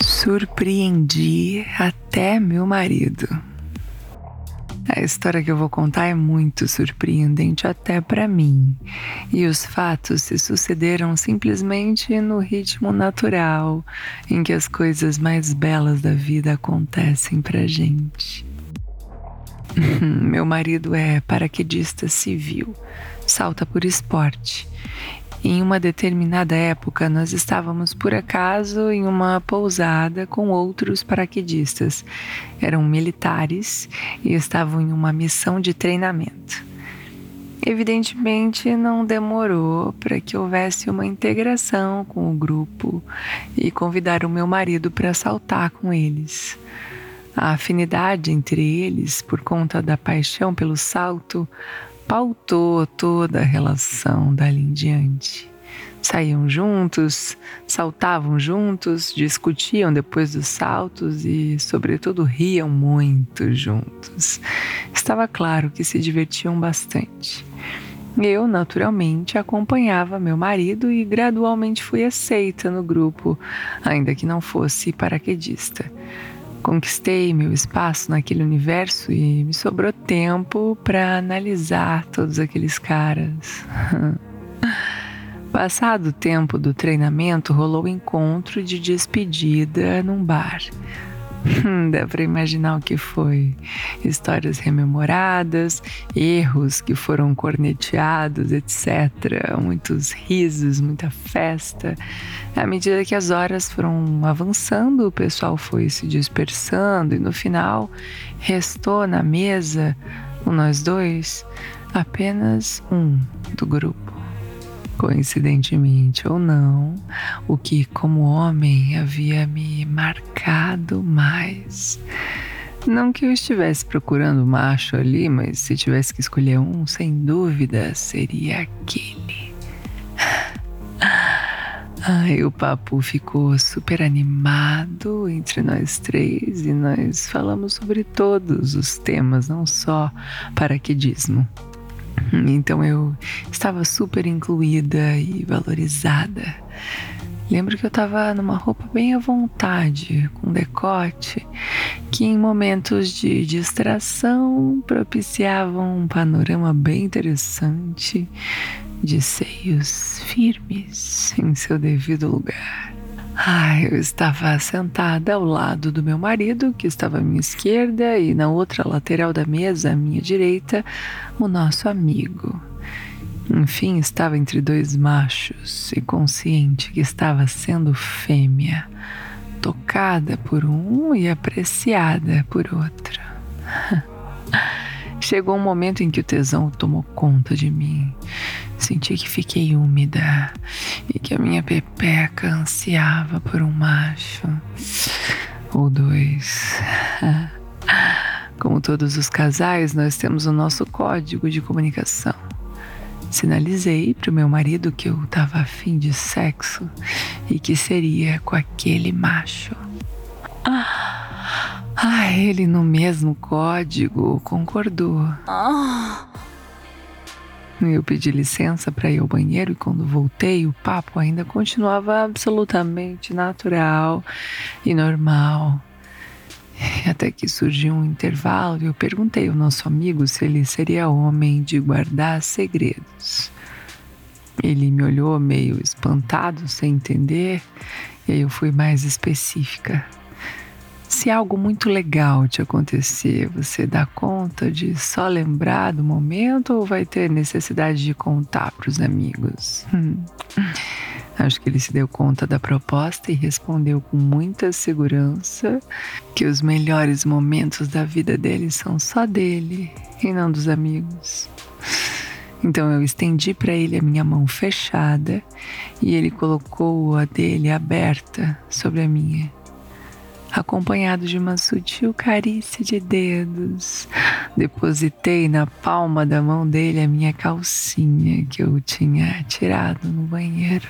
Surpreendi até meu marido. A história que eu vou contar é muito surpreendente até para mim, e os fatos se sucederam simplesmente no ritmo natural em que as coisas mais belas da vida acontecem pra gente. Meu marido é paraquedista civil, salta por esporte em uma determinada época, nós estávamos por acaso em uma pousada com outros paraquedistas. Eram militares e estavam em uma missão de treinamento. Evidentemente, não demorou para que houvesse uma integração com o grupo e convidaram meu marido para saltar com eles. A afinidade entre eles, por conta da paixão pelo salto, pautou toda a relação dali em diante. Saíam juntos, saltavam juntos, discutiam depois dos saltos e, sobretudo, riam muito juntos. Estava claro que se divertiam bastante. Eu, naturalmente, acompanhava meu marido e gradualmente fui aceita no grupo, ainda que não fosse paraquedista. Conquistei meu espaço naquele universo e me sobrou tempo para analisar todos aqueles caras. Passado o tempo do treinamento, rolou o encontro de despedida num bar. Dá para imaginar o que foi. Histórias rememoradas, erros que foram corneteados, etc. Muitos risos, muita festa. À medida que as horas foram avançando, o pessoal foi se dispersando e no final restou na mesa, com nós dois, apenas um do grupo. Coincidentemente ou não, o que, como homem, havia me marcado mais. Não que eu estivesse procurando macho ali, mas se tivesse que escolher um, sem dúvida seria aquele. Ai, o papo ficou super animado entre nós três e nós falamos sobre todos os temas, não só paraquedismo. Então eu estava super incluída e valorizada. Lembro que eu estava numa roupa bem à vontade, com decote, que em momentos de distração propiciavam um panorama bem interessante de seios firmes em seu devido lugar. Ah, eu estava sentada ao lado do meu marido, que estava à minha esquerda, e na outra lateral da mesa, à minha direita, o nosso amigo. Enfim, estava entre dois machos e consciente que estava sendo fêmea, tocada por um e apreciada por outro. Chegou um momento em que o tesão tomou conta de mim. Senti que fiquei úmida e que a minha pepeca ansiava por um macho ou dois. Como todos os casais, nós temos o nosso código de comunicação. Sinalizei para o meu marido que eu estava afim de sexo e que seria com aquele macho. Ah! Ah, ele no mesmo código concordou. Eu pedi licença para ir ao banheiro e quando voltei, o papo ainda continuava absolutamente natural e normal. Até que surgiu um intervalo e eu perguntei ao nosso amigo se ele seria homem de guardar segredos. Ele me olhou meio espantado, sem entender, e aí eu fui mais específica. Se algo muito legal te acontecer, você dá conta de só lembrar do momento ou vai ter necessidade de contar para os amigos? Hum. Acho que ele se deu conta da proposta e respondeu com muita segurança que os melhores momentos da vida dele são só dele e não dos amigos. Então eu estendi para ele a minha mão fechada e ele colocou a dele aberta sobre a minha. Acompanhado de uma sutil carícia de dedos. Depositei na palma da mão dele a minha calcinha que eu tinha tirado no banheiro.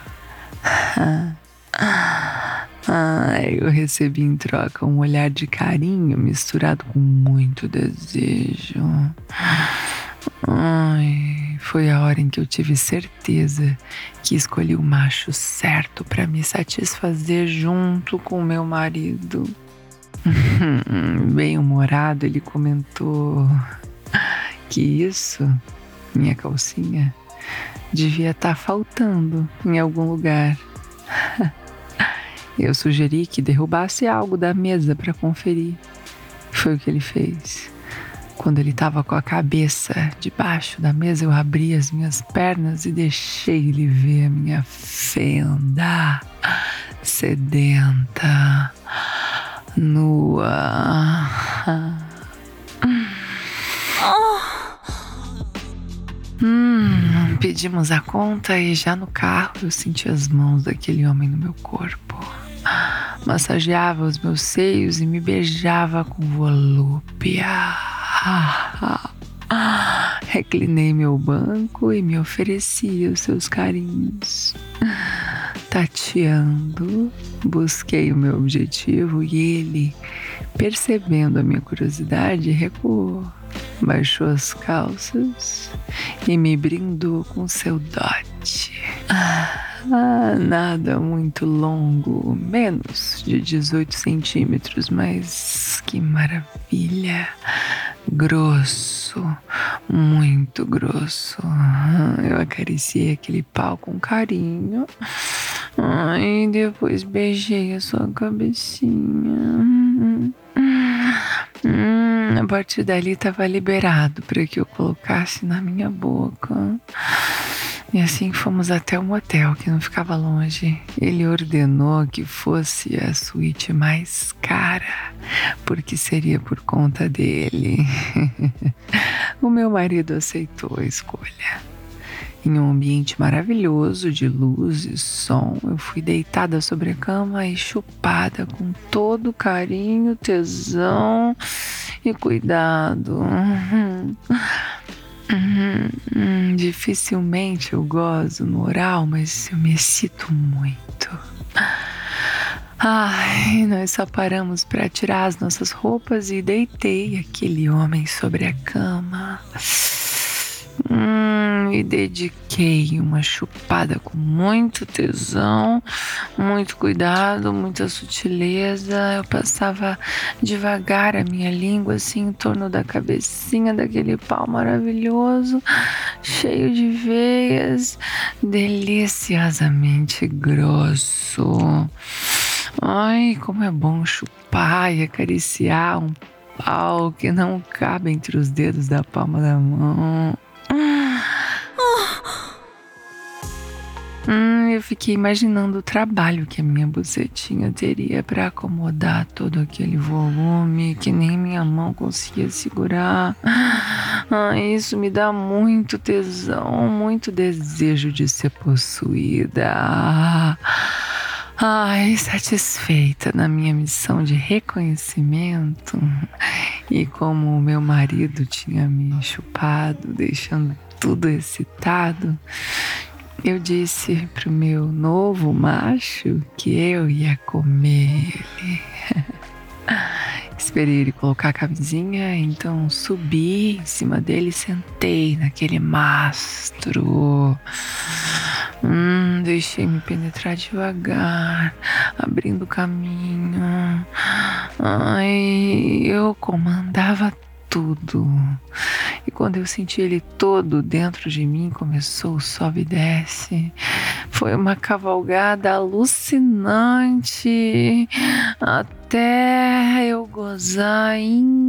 Ah, eu recebi em troca um olhar de carinho misturado com muito desejo. Ai, foi a hora em que eu tive certeza que escolhi o macho certo para me satisfazer junto com meu marido. Bem humorado, ele comentou que isso, minha calcinha, devia estar tá faltando em algum lugar. Eu sugeri que derrubasse algo da mesa para conferir. Foi o que ele fez. Quando ele estava com a cabeça debaixo da mesa, eu abri as minhas pernas e deixei ele ver a minha fenda sedenta, nua. Hum, pedimos a conta e já no carro eu senti as mãos daquele homem no meu corpo massageava os meus seios e me beijava com volúpia. Reclinei meu banco e me oferecia os seus carinhos. Tateando, busquei o meu objetivo e ele, percebendo a minha curiosidade, recuou, baixou as calças e me brindou com seu dote. Ah. Ah, nada muito longo, menos de 18 centímetros, mas que maravilha! Grosso, muito grosso. Eu acariciei aquele pau com carinho. E depois beijei a sua cabecinha. Hum, a partir dali estava liberado para que eu colocasse na minha boca. E assim fomos até o motel, que não ficava longe. Ele ordenou que fosse a suíte mais cara, porque seria por conta dele. o meu marido aceitou a escolha. Em um ambiente maravilhoso de luz e som, eu fui deitada sobre a cama e chupada com todo carinho, tesão e cuidado. Hum, dificilmente eu gozo no oral, mas eu me excito muito. Ai, nós só paramos para tirar as nossas roupas e deitei aquele homem sobre a cama. Hum, me dediquei uma chupada com muito tesão, muito cuidado, muita sutileza. Eu passava devagar a minha língua assim em torno da cabecinha daquele pau maravilhoso, cheio de veias, deliciosamente grosso. Ai, como é bom chupar e acariciar um pau que não cabe entre os dedos da palma da mão. Hum, eu fiquei imaginando o trabalho que a minha bucetinha teria para acomodar todo aquele volume que nem minha mão conseguia segurar. Ah, isso me dá muito tesão, muito desejo de ser possuída. Ai, satisfeita na minha missão de reconhecimento e como o meu marido tinha me chupado, deixando tudo excitado, eu disse pro meu novo macho que eu ia comer ele. Esperei ele colocar a camisinha, então subi em cima dele e sentei naquele mastro. Hum, deixei me penetrar devagar, abrindo caminho. Ai, eu comandava tudo. E quando eu senti ele todo dentro de mim, começou o sobe e desce. Foi uma cavalgada alucinante até eu gozar intensamente.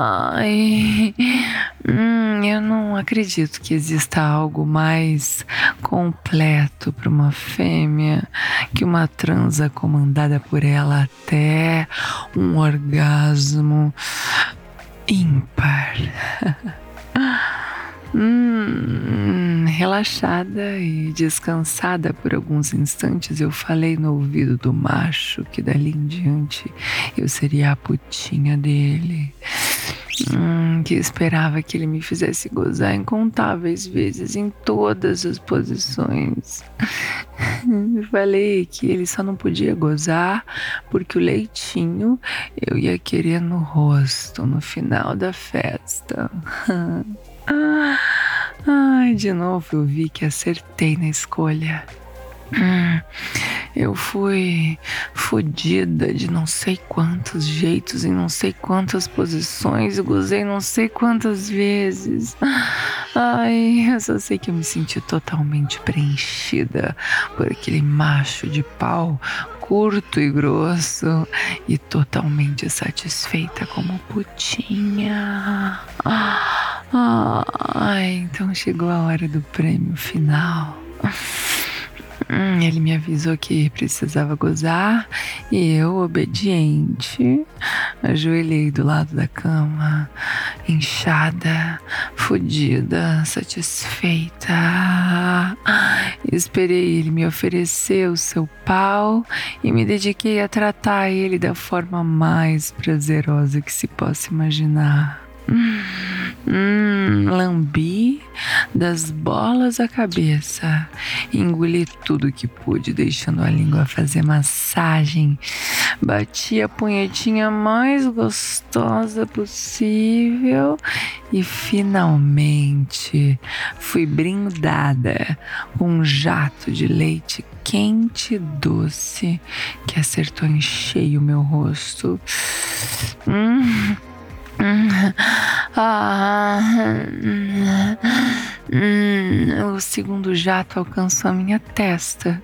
Ai, hum, eu não acredito que exista algo mais completo para uma fêmea que uma transa comandada por ela até um orgasmo ímpar. hum, relaxada e descansada por alguns instantes, eu falei no ouvido do macho que dali em diante eu seria a putinha dele. Hum, que esperava que ele me fizesse gozar incontáveis vezes em todas as posições. Falei que ele só não podia gozar porque o leitinho eu ia querer no rosto no final da festa. Ai, de novo eu vi que acertei na escolha. Hum, eu fui fodida de não sei quantos jeitos, em não sei quantas posições, e gozei não sei quantas vezes. Ai, eu só sei que eu me senti totalmente preenchida por aquele macho de pau curto e grosso e totalmente satisfeita como putinha. Ai, então chegou a hora do prêmio final. Hum, ele me avisou que precisava gozar e eu, obediente, ajoelhei do lado da cama, inchada, fodida, satisfeita. Esperei ele me oferecer o seu pau e me dediquei a tratar ele da forma mais prazerosa que se possa imaginar. Hum, hum, lambi das bolas à cabeça, engoli tudo que pude, deixando a língua fazer massagem. Bati a punhetinha mais gostosa possível e finalmente fui brindada com um jato de leite quente e doce que acertou em cheio meu rosto. Hum ah, hum, o segundo jato alcançou a minha testa,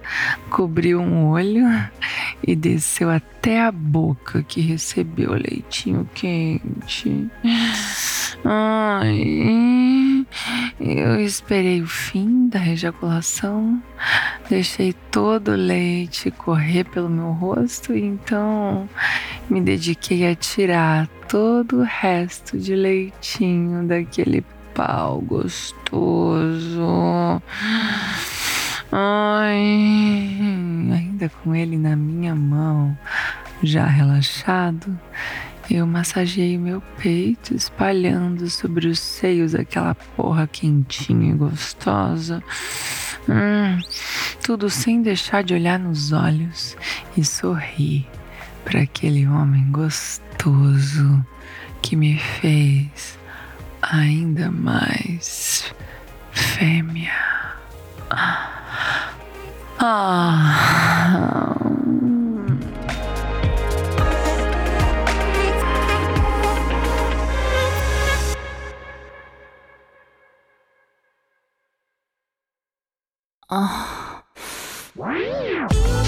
cobriu um olho e desceu até a boca que recebeu o leitinho quente. Ai, eu esperei o fim da ejaculação, deixei todo o leite correr pelo meu rosto e então me dediquei a tirar todo o resto de leitinho daquele pau gostoso. Ai, ainda com ele na minha mão, já relaxado, eu massageei meu peito, espalhando sobre os seios aquela porra quentinha e gostosa. Hum, tudo sem deixar de olhar nos olhos e sorrir para aquele homem gostoso que me fez ainda mais fêmea. Ah. Oh. Wow.